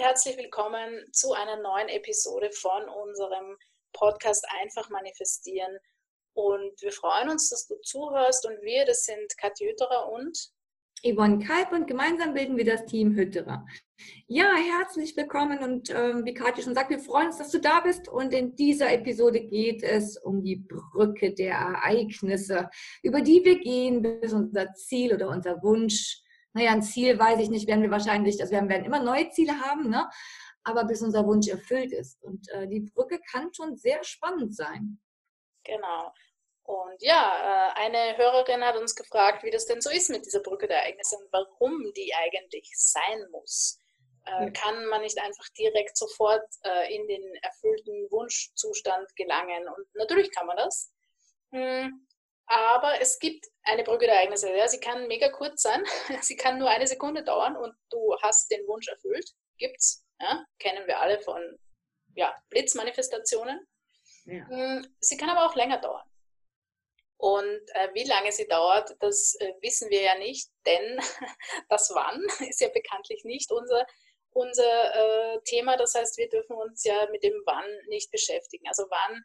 herzlich willkommen zu einer neuen Episode von unserem Podcast Einfach manifestieren. Und wir freuen uns, dass du zuhörst. Und wir, das sind Katja Hütterer und Yvonne Kalb und gemeinsam bilden wir das Team Hütterer. Ja, herzlich willkommen und ähm, wie Katja schon sagt, wir freuen uns, dass du da bist und in dieser Episode geht es um die Brücke der Ereignisse, über die wir gehen, bis unser Ziel oder unser Wunsch naja, ein Ziel weiß ich nicht, werden wir wahrscheinlich, also wir werden immer neue Ziele haben, ne? aber bis unser Wunsch erfüllt ist. Und äh, die Brücke kann schon sehr spannend sein. Genau. Und ja, äh, eine Hörerin hat uns gefragt, wie das denn so ist mit dieser Brücke der Ereignisse und warum die eigentlich sein muss. Äh. Kann man nicht einfach direkt sofort äh, in den erfüllten Wunschzustand gelangen? Und natürlich kann man das. Hm, aber es gibt eine Brücke der Ereignisse. Ja, sie kann mega kurz sein. Sie kann nur eine Sekunde dauern und du hast den Wunsch erfüllt. Gibt's. Ja, kennen wir alle von ja, Blitzmanifestationen. Ja. Hm, sie kann aber auch länger dauern. Und äh, wie lange sie dauert, das äh, wissen wir ja nicht, denn das Wann ist ja bekanntlich nicht unser, unser äh, Thema. Das heißt, wir dürfen uns ja mit dem Wann nicht beschäftigen. Also wann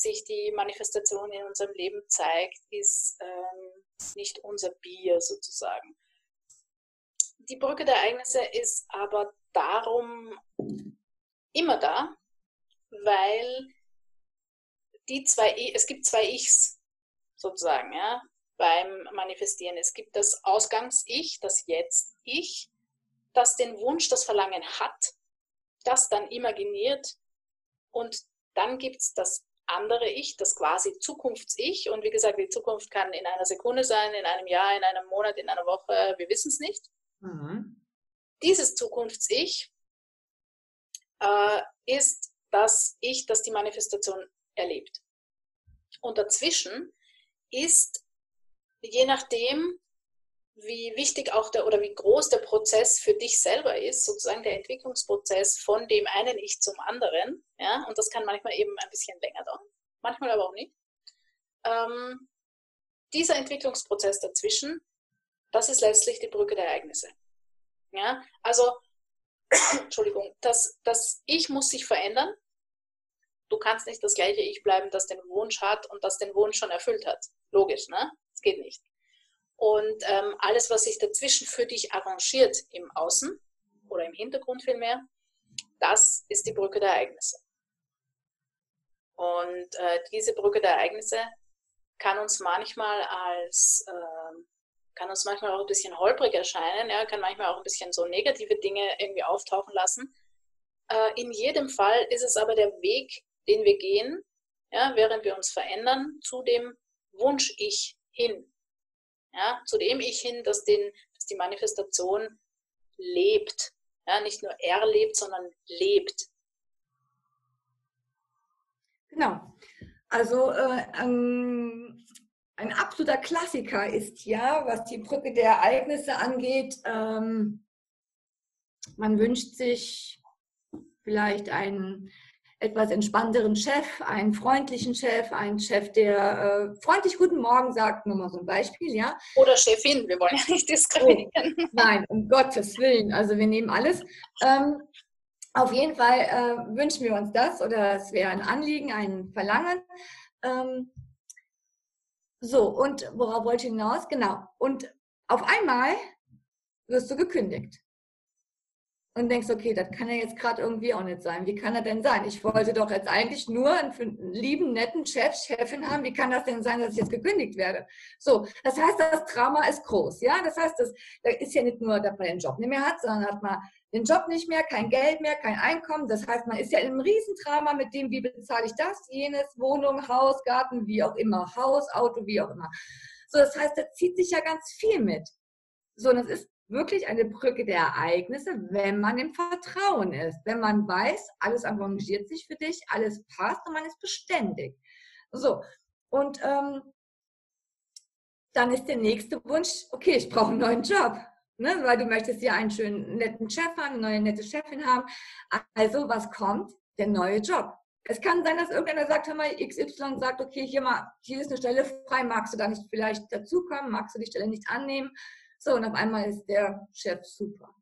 sich die Manifestation in unserem Leben zeigt, ist ähm, nicht unser Bier sozusagen. Die Brücke der Ereignisse ist aber darum immer da, weil die zwei, es gibt zwei Ichs sozusagen, ja, beim Manifestieren. Es gibt das Ausgangs-Ich, das Jetzt-Ich, das den Wunsch, das Verlangen hat, das dann imaginiert und dann gibt es das andere Ich, das quasi Zukunfts-Ich. Und wie gesagt, die Zukunft kann in einer Sekunde sein, in einem Jahr, in einem Monat, in einer Woche, wir wissen es nicht. Mhm. Dieses Zukunfts-Ich äh, ist das Ich, das die Manifestation erlebt. Und dazwischen ist, je nachdem, wie wichtig auch der oder wie groß der Prozess für dich selber ist, sozusagen der Entwicklungsprozess von dem einen Ich zum anderen. Ja, und das kann manchmal eben ein bisschen länger dauern, manchmal aber auch nicht. Ähm, dieser Entwicklungsprozess dazwischen, das ist letztlich die Brücke der Ereignisse. Ja, also, Entschuldigung, das, das Ich muss sich verändern. Du kannst nicht das gleiche Ich bleiben, das den Wunsch hat und das den Wunsch schon erfüllt hat. Logisch, ne? Das geht nicht. Und ähm, alles, was sich dazwischen für dich arrangiert im Außen oder im Hintergrund vielmehr, das ist die Brücke der Ereignisse. Und äh, diese Brücke der Ereignisse kann uns manchmal als, äh, kann uns manchmal auch ein bisschen holprig erscheinen, ja, kann manchmal auch ein bisschen so negative Dinge irgendwie auftauchen lassen. Äh, in jedem Fall ist es aber der Weg, den wir gehen, ja, während wir uns verändern, zu dem Wunsch-Ich hin. Ja, zu dem ich hin, dass, den, dass die Manifestation lebt. Ja, nicht nur erlebt, sondern lebt. Genau. Also äh, ähm, ein absoluter Klassiker ist ja, was die Brücke der Ereignisse angeht, ähm, man wünscht sich vielleicht einen etwas entspannteren Chef, einen freundlichen Chef, einen Chef, der äh, freundlich Guten Morgen sagt, nur mal so ein Beispiel, ja. Oder Chefin, wir wollen ja nicht diskriminieren. Oh, nein, um Gottes Willen, also wir nehmen alles. Ähm, auf jeden Fall äh, wünschen wir uns das oder es wäre ein Anliegen, ein Verlangen. Ähm, so, und worauf wollte ich hinaus? Genau. Und auf einmal wirst du gekündigt und denkst, okay, das kann ja jetzt gerade irgendwie auch nicht sein. Wie kann er denn sein? Ich wollte doch jetzt eigentlich nur einen, lieben, netten Chef, Chefin haben. Wie kann das denn sein, dass ich jetzt gekündigt werde? So, das heißt, das Trauma ist groß. Ja, das heißt, das, das ist ja nicht nur, dass man den Job nicht mehr hat, sondern hat man den Job nicht mehr, kein Geld mehr, kein Einkommen. Das heißt, man ist ja in einem Riesentrauma mit dem, wie bezahle ich das, jenes, Wohnung, Haus, Garten, wie auch immer, Haus, Auto, wie auch immer. So, das heißt, da zieht sich ja ganz viel mit. So, und das ist wirklich eine Brücke der Ereignisse, wenn man im Vertrauen ist, wenn man weiß, alles arrangiert sich für dich, alles passt und man ist beständig. So, und ähm, dann ist der nächste Wunsch, okay, ich brauche einen neuen Job. Ne, weil du möchtest ja einen schönen, netten Chef haben, eine neue, nette Chefin haben. Also, was kommt? Der neue Job. Es kann sein, dass irgendeiner sagt, hör mal, XY sagt, okay, hier mal, hier ist eine Stelle frei, magst du da nicht vielleicht dazukommen, magst du die Stelle nicht annehmen? So, und auf einmal ist der Chef super.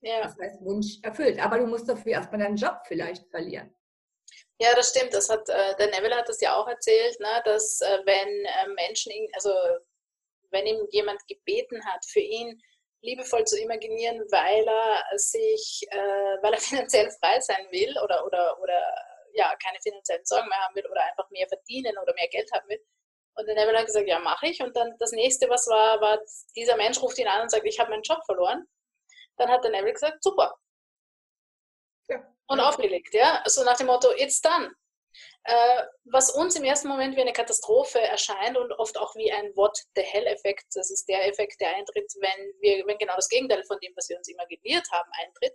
Ja. Das heißt, Wunsch erfüllt. Aber du musst dafür erstmal deinen Job vielleicht verlieren. Ja, das stimmt. Das hat, äh, der Neville hat das ja auch erzählt, ne, dass äh, wenn äh, Menschen, also wenn ihm jemand gebeten hat, für ihn liebevoll zu imaginieren, weil er sich, äh, weil er finanziell frei sein will oder, oder, oder ja, keine finanziellen Sorgen mehr haben will oder einfach mehr verdienen oder mehr Geld haben will. Und der Neville hat gesagt, ja, mache ich. Und dann das nächste, was war, war, dieser Mensch ruft ihn an und sagt, ich habe meinen Job verloren. Dann hat der Neville gesagt, super. Ja. Und aufgelegt, ja. So nach dem Motto, it's done. Äh, was uns im ersten Moment wie eine Katastrophe erscheint und oft auch wie ein What the Hell-Effekt, das ist der Effekt, der eintritt, wenn, wir, wenn genau das Gegenteil von dem, was wir uns imaginiert haben, eintritt.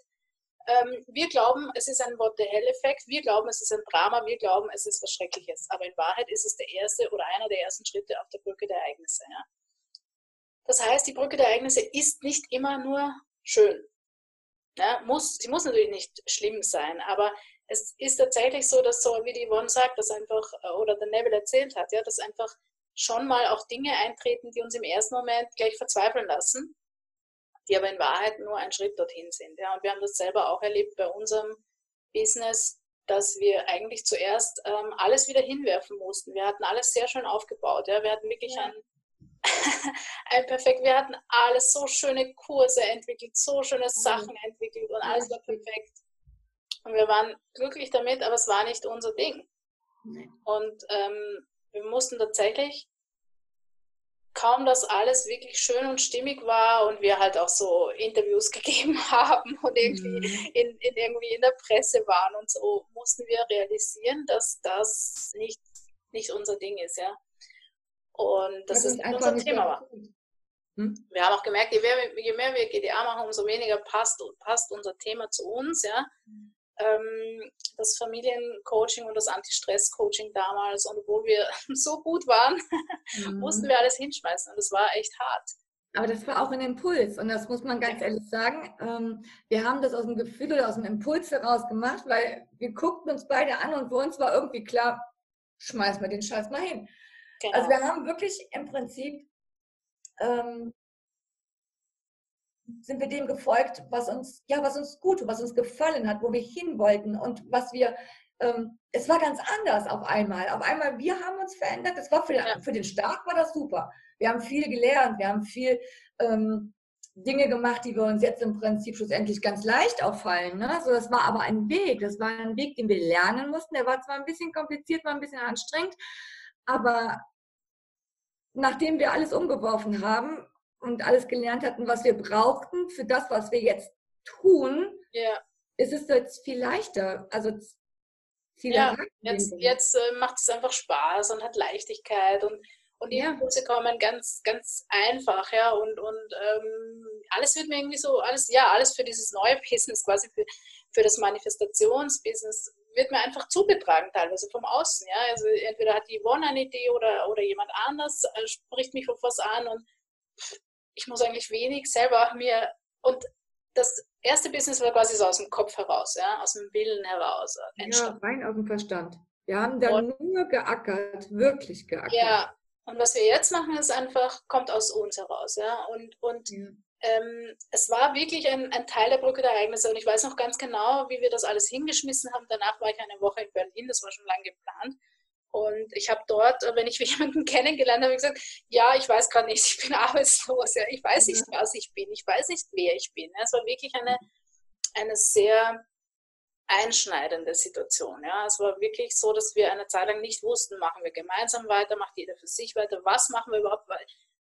Ähm, wir glauben, es ist ein What the Hell-Effekt, wir glauben, es ist ein Drama, wir glauben, es ist was Schreckliches. Aber in Wahrheit ist es der erste oder einer der ersten Schritte auf der Brücke der Ereignisse. Ja. Das heißt, die Brücke der Ereignisse ist nicht immer nur schön. Ja, muss, sie muss natürlich nicht schlimm sein, aber es ist tatsächlich so, dass so wie die Yvonne sagt, dass einfach, äh, oder der Neville erzählt hat, ja, dass einfach schon mal auch Dinge eintreten, die uns im ersten Moment gleich verzweifeln lassen, die aber in Wahrheit nur ein Schritt dorthin sind. Ja. Und wir haben das selber auch erlebt bei unserem Business, dass wir eigentlich zuerst ähm, alles wieder hinwerfen mussten. Wir hatten alles sehr schön aufgebaut. Ja. Wir hatten wirklich ja. ein, ein perfekt, wir hatten alles, so schöne Kurse entwickelt, so schöne Sachen entwickelt und alles war perfekt. Und wir waren glücklich damit, aber es war nicht unser Ding. Nee. Und ähm, wir mussten tatsächlich, kaum dass alles wirklich schön und stimmig war und wir halt auch so Interviews gegeben haben und irgendwie mhm. in, in, irgendwie in der Presse waren und so, mussten wir realisieren, dass das nicht, nicht unser Ding ist, ja. Und das, das ist nicht unser Thema war. Hm? Wir haben auch gemerkt, je mehr, je mehr, wir GDA machen, umso weniger passt, passt unser Thema zu uns, ja. Ähm, das Familiencoaching und das Anti-Stress-Coaching damals. Und obwohl wir so gut waren, mhm. mussten wir alles hinschmeißen. Und das war echt hart. Aber das war auch ein Impuls und das muss man ganz ja. ehrlich sagen. Ähm, wir haben das aus dem Gefühl oder aus dem Impuls heraus gemacht, weil wir guckten uns beide an und für uns war irgendwie klar, schmeiß mal den Scheiß mal hin. Genau. Also wir haben wirklich im Prinzip ähm, sind wir dem gefolgt, was uns, ja, was uns gut, was uns gefallen hat, wo wir hin wollten und was wir, ähm, es war ganz anders auf einmal. Auf einmal, wir haben uns verändert. Das war für, ja. für den Start war das super. Wir haben viel gelernt, wir haben viel ähm, Dinge gemacht, die wir uns jetzt im Prinzip schlussendlich ganz leicht auffallen. Ne? So, das war aber ein Weg, das war ein Weg, den wir lernen mussten. Der war zwar ein bisschen kompliziert, war ein bisschen anstrengend, aber nachdem wir alles umgeworfen haben, und alles gelernt hatten, was wir brauchten für das, was wir jetzt tun, ja. ist es jetzt viel leichter. Also viel ja, jetzt, jetzt äh, macht es einfach Spaß und hat Leichtigkeit und, und die ja. Impulse kommen ganz, ganz einfach, ja, und, und ähm, alles wird mir irgendwie so, alles, ja, alles für dieses neue Business, quasi für, für das Manifestationsbusiness, wird mir einfach zugetragen, teilweise vom Außen, ja, also entweder hat die Yvonne eine Idee oder, oder jemand anders äh, spricht mich auf was an und ich muss eigentlich wenig selber mir und das erste Business war quasi so aus dem Kopf heraus, ja, aus dem Willen heraus. Entstanden. Ja, rein aus dem Verstand. Wir haben da und, nur geackert, wirklich geackert. Ja, und was wir jetzt machen, ist einfach, kommt aus uns heraus, ja. Und, und ja. Ähm, es war wirklich ein, ein, Teil der Brücke der Ereignisse und ich weiß noch ganz genau, wie wir das alles hingeschmissen haben. Danach war ich eine Woche in Berlin, das war schon lange geplant. Und ich habe dort, wenn ich jemanden kennengelernt habe, gesagt, ja, ich weiß gerade nicht, ich bin arbeitslos, ja, ich weiß nicht, was ich bin, ich weiß nicht, wer ich bin. Es war wirklich eine, eine sehr einschneidende Situation. Ja. Es war wirklich so, dass wir eine Zeit lang nicht wussten, machen wir gemeinsam weiter, macht jeder für sich weiter, was machen wir überhaupt,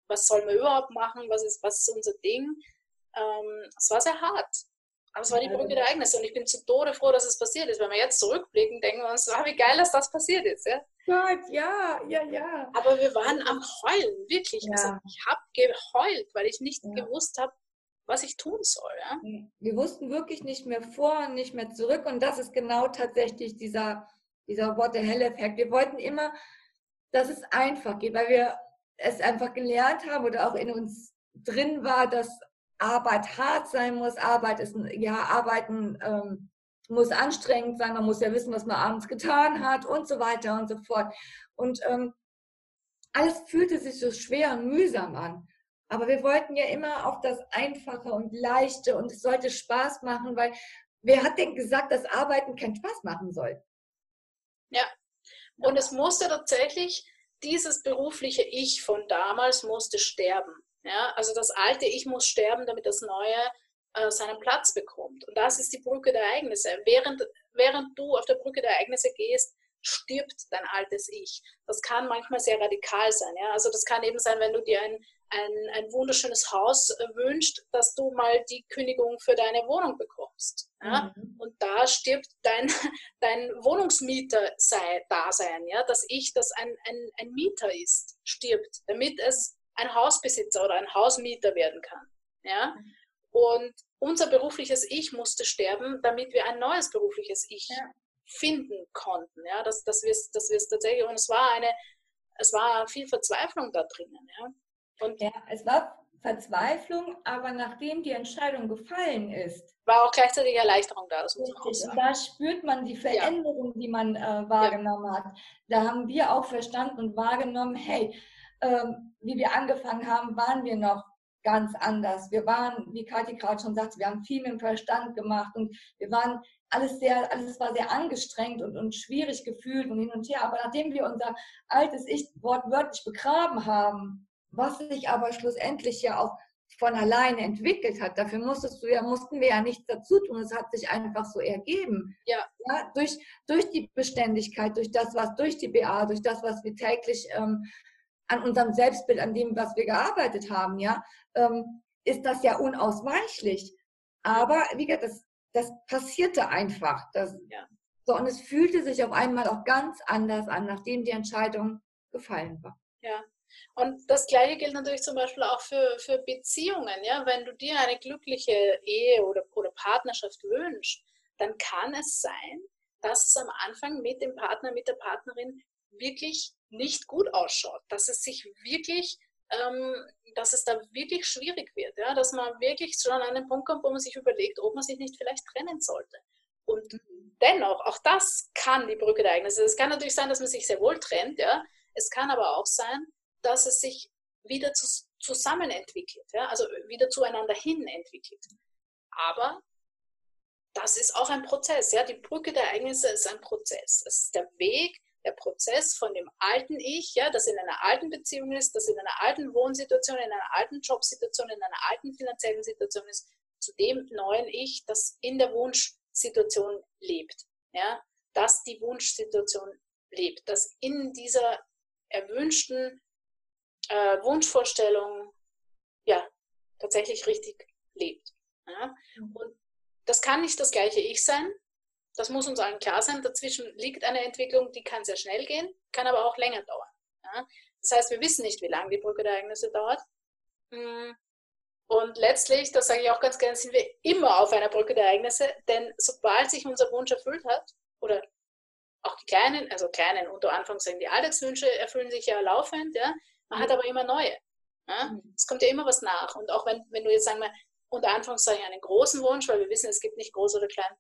was sollen wir überhaupt machen, was ist, was ist unser Ding. Ähm, es war sehr hart. Aber es war die Brücke der Ereignisse und ich bin zu Tode froh, dass es passiert ist. Wenn wir jetzt zurückblicken, denken wir uns, ah, wie geil, dass das passiert ist. Ja? Gott, ja, ja, ja. Aber wir waren am Heulen, wirklich. Ja. Also ich habe geheult, weil ich nicht ja. gewusst habe, was ich tun soll. Ja? Wir wussten wirklich nicht mehr vor und nicht mehr zurück und das ist genau tatsächlich dieser, dieser What the Hell-Effekt. Wir wollten immer, dass es einfach geht, weil wir es einfach gelernt haben oder auch in uns drin war, dass Arbeit hart sein muss, Arbeit ist, ja, Arbeiten ähm, muss anstrengend sein, man muss ja wissen, was man abends getan hat und so weiter und so fort. Und ähm, alles fühlte sich so schwer und mühsam an. Aber wir wollten ja immer auf das Einfache und Leichte und es sollte Spaß machen, weil wer hat denn gesagt, dass Arbeiten keinen Spaß machen soll? Ja, und es musste tatsächlich, dieses berufliche Ich von damals musste sterben. Ja, also das alte Ich muss sterben, damit das neue äh, seinen Platz bekommt. Und das ist die Brücke der Ereignisse. Während, während du auf der Brücke der Ereignisse gehst, stirbt dein altes Ich. Das kann manchmal sehr radikal sein. Ja? Also das kann eben sein, wenn du dir ein, ein, ein wunderschönes Haus äh, wünschst, dass du mal die Kündigung für deine Wohnung bekommst. Ja? Mhm. Und da stirbt dein, dein Wohnungsmieter sei, Dasein, ja? dass Ich, das ein, ein, ein Mieter ist, stirbt, damit es ein Hausbesitzer oder ein Hausmieter werden kann. Ja? Mhm. Und unser berufliches Ich musste sterben, damit wir ein neues berufliches Ich ja. finden konnten. Ja? Dass, dass wir es dass tatsächlich, und es war eine, es war viel Verzweiflung da drinnen. Ja? Und ja, es war Verzweiflung, aber nachdem die Entscheidung gefallen ist, war auch gleichzeitig Erleichterung da. Das muss man auch sagen. Da spürt man die Veränderung, ja. die man äh, wahrgenommen ja. hat. Da haben wir auch verstanden und wahrgenommen, hey, ähm, wie wir angefangen haben, waren wir noch ganz anders. Wir waren, wie Kathi gerade schon sagte, wir haben viel mit dem Verstand gemacht und wir waren alles sehr, alles war sehr angestrengt und, und schwierig gefühlt und hin und her. Aber nachdem wir unser altes Ich wortwörtlich begraben haben, was sich aber schlussendlich ja auch von alleine entwickelt hat. Dafür musstest du ja, mussten wir ja nichts dazu tun. Es hat sich einfach so ergeben. Ja. ja durch, durch die Beständigkeit, durch das, was durch die BA, durch das, was wir täglich ähm, an unserem Selbstbild, an dem, was wir gearbeitet haben, ja, ähm, ist das ja unausweichlich. Aber wie gesagt, das, das passierte einfach. Das, ja. So, und es fühlte sich auf einmal auch ganz anders an, nachdem die Entscheidung gefallen war. Ja. Und das Gleiche gilt natürlich zum Beispiel auch für, für Beziehungen. Ja? Wenn du dir eine glückliche Ehe oder, oder Partnerschaft wünschst, dann kann es sein, dass es am Anfang mit dem Partner, mit der Partnerin wirklich nicht gut ausschaut, dass es sich wirklich, ähm, dass es da wirklich schwierig wird, ja? dass man wirklich schon an den Punkt kommt, wo man sich überlegt, ob man sich nicht vielleicht trennen sollte. Und dennoch, auch das kann die Brücke der Ereignisse. Es kann natürlich sein, dass man sich sehr wohl trennt, ja. Es kann aber auch sein, dass es sich wieder zu, zusammen entwickelt, ja? also wieder zueinander hin entwickelt. Aber das ist auch ein Prozess, ja. Die Brücke der Ereignisse ist ein Prozess. Es ist der Weg, der Prozess von dem alten Ich, ja, das in einer alten Beziehung ist, das in einer alten Wohnsituation, in einer alten Jobsituation, in einer alten finanziellen Situation ist, zu dem neuen Ich, das in der Wunschsituation lebt. Ja, dass die Wunschsituation lebt, dass in dieser erwünschten äh, Wunschvorstellung ja, tatsächlich richtig lebt. Ja? Mhm. Und das kann nicht das gleiche Ich sein, das muss uns allen klar sein. Dazwischen liegt eine Entwicklung, die kann sehr schnell gehen, kann aber auch länger dauern. Ja? Das heißt, wir wissen nicht, wie lange die Brücke der Ereignisse dauert. Mm. Und letztlich, das sage ich auch ganz gerne, sind wir immer auf einer Brücke der Ereignisse, denn sobald sich unser Wunsch erfüllt hat, oder auch die kleinen, also kleinen unter Anführungszeichen, die Alltagswünsche erfüllen sich ja laufend, ja, man hat aber immer neue. Ja? Mhm. Es kommt ja immer was nach. Und auch wenn, wenn du jetzt sagen wir, unter Anführungszeichen einen großen Wunsch, weil wir wissen, es gibt nicht groß oder klein,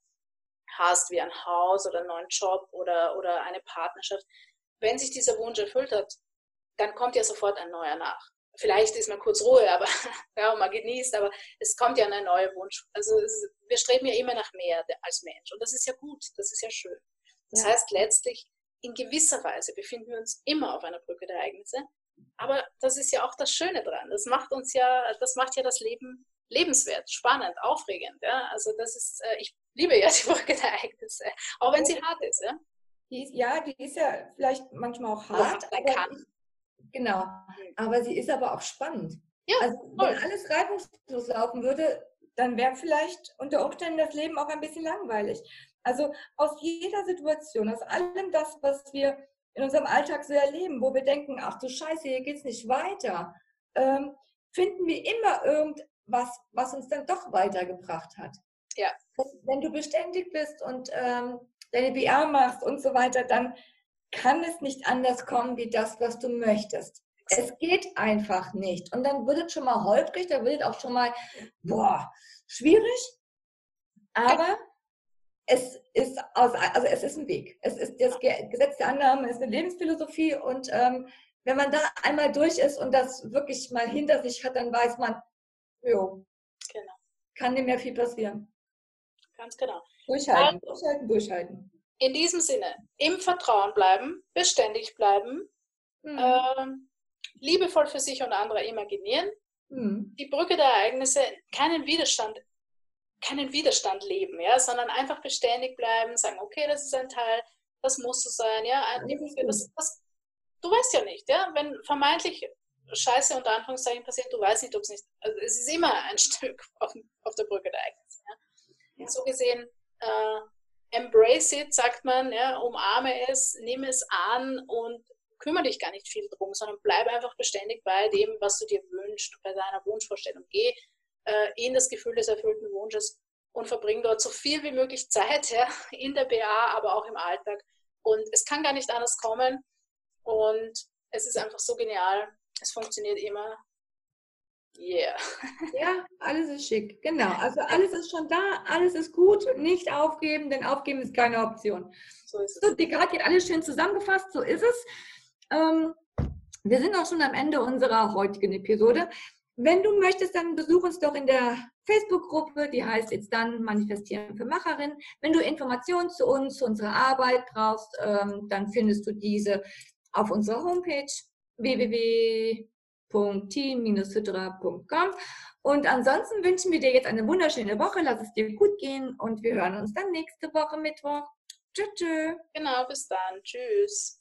hast, wie ein Haus oder einen neuen Job oder, oder eine Partnerschaft, wenn sich dieser Wunsch erfüllt hat, dann kommt ja sofort ein neuer nach. Vielleicht ist man kurz Ruhe, aber ja, man genießt, aber es kommt ja ein neuer Wunsch. Also es, wir streben ja immer nach mehr als Mensch und das ist ja gut, das ist ja schön. Das ja. heißt letztlich, in gewisser Weise befinden wir uns immer auf einer Brücke der Ereignisse, aber das ist ja auch das Schöne dran. Das macht uns ja, das macht ja das Leben lebenswert, spannend, aufregend. Ja? Also das ist, äh, ich liebe ja die Brücke der Ereignisse, auch wenn sie hart ist. Ja, die ist, ja, die ist ja vielleicht manchmal auch hart. Aber kann. Genau, aber sie ist aber auch spannend. Ja, also wenn alles reibungslos laufen würde, dann wäre vielleicht unter Umständen das Leben auch ein bisschen langweilig. Also aus jeder Situation, aus allem das, was wir in unserem Alltag so erleben, wo wir denken, ach du Scheiße, hier geht es nicht weiter, ähm, finden wir immer irgendwas, was uns dann doch weitergebracht hat. Ja. Wenn du beständig bist und ähm, deine BR machst und so weiter, dann kann es nicht anders kommen wie das, was du möchtest. Es geht einfach nicht. Und dann wird es schon mal holprig, dann wird es auch schon mal, boah, schwierig. Aber es ist, aus, also es ist ein Weg. Es ist das Gesetz der Annahme, es ist eine Lebensphilosophie und ähm, wenn man da einmal durch ist und das wirklich mal hinter sich hat, dann weiß man, jo, genau. kann nicht mehr viel passieren. Ganz genau. Durchhalten, also, durchhalten, durchhalten. In diesem Sinne, im Vertrauen bleiben, beständig bleiben, mhm. äh, liebevoll für sich und andere imaginieren, mhm. die Brücke der Ereignisse, keinen Widerstand, keinen Widerstand leben, ja, sondern einfach beständig bleiben, sagen, okay, das ist ein Teil, das muss so sein, ja, das, das, du weißt ja nicht, ja, wenn vermeintlich Scheiße unter Anführungszeichen passiert, du weißt nicht, ob es nicht, also es ist immer ein Stück auf, auf der Brücke der Ereignisse. Ja. So gesehen, äh, embrace it, sagt man, ja, umarme es, nimm es an und kümmere dich gar nicht viel drum, sondern bleib einfach beständig bei dem, was du dir wünschst, bei deiner Wunschvorstellung. Geh äh, in das Gefühl des erfüllten Wunsches und verbring dort so viel wie möglich Zeit ja, in der BA, aber auch im Alltag. Und es kann gar nicht anders kommen. Und es ist einfach so genial. Es funktioniert immer. Yeah. Ja, alles ist schick. Genau. Also alles ist schon da, alles ist gut. Nicht aufgeben, denn aufgeben ist keine Option. So ist es. So, Descartes hat alles schön zusammengefasst. So ist es. Ähm, wir sind auch schon am Ende unserer heutigen Episode. Wenn du möchtest, dann besuch uns doch in der Facebook-Gruppe, die heißt jetzt dann Manifestieren für Macherinnen. Wenn du Informationen zu uns, zu unserer Arbeit brauchst, ähm, dann findest du diese auf unserer Homepage www.team-hydra.com. Und ansonsten wünschen wir dir jetzt eine wunderschöne Woche. Lass es dir gut gehen und wir hören uns dann nächste Woche Mittwoch. Tschüss. Genau, bis dann. Tschüss.